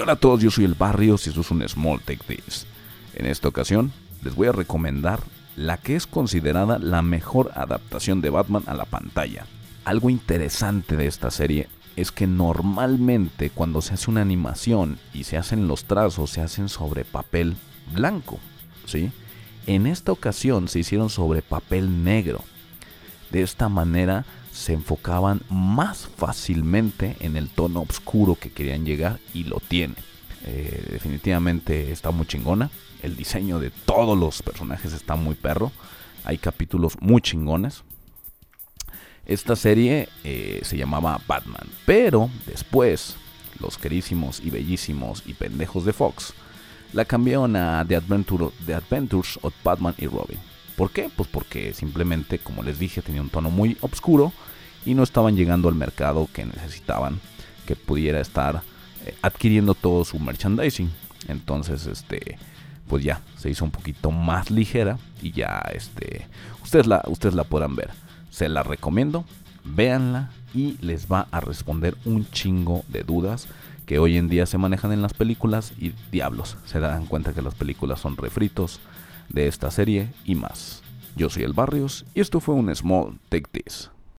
Hola a todos, yo soy el Barrios y esto es un Small Take This. En esta ocasión les voy a recomendar la que es considerada la mejor adaptación de Batman a la pantalla. Algo interesante de esta serie es que normalmente cuando se hace una animación y se hacen los trazos se hacen sobre papel blanco, ¿sí? En esta ocasión se hicieron sobre papel negro. De esta manera se enfocaban más fácilmente en el tono oscuro que querían llegar y lo tiene. Eh, definitivamente está muy chingona. El diseño de todos los personajes está muy perro. Hay capítulos muy chingones. Esta serie eh, se llamaba Batman, pero después los querísimos y bellísimos y pendejos de Fox la cambiaron a The, The Adventures of Batman y Robin. ¿Por qué? Pues porque simplemente, como les dije, tenía un tono muy oscuro y no estaban llegando al mercado que necesitaban que pudiera estar eh, adquiriendo todo su merchandising. Entonces, este, pues ya se hizo un poquito más ligera y ya, este, ustedes la, ustedes la podrán ver. Se la recomiendo, véanla y les va a responder un chingo de dudas que hoy en día se manejan en las películas y diablos, se dan cuenta que las películas son refritos de esta serie y más. Yo soy el Barrios y esto fue un Small Take This.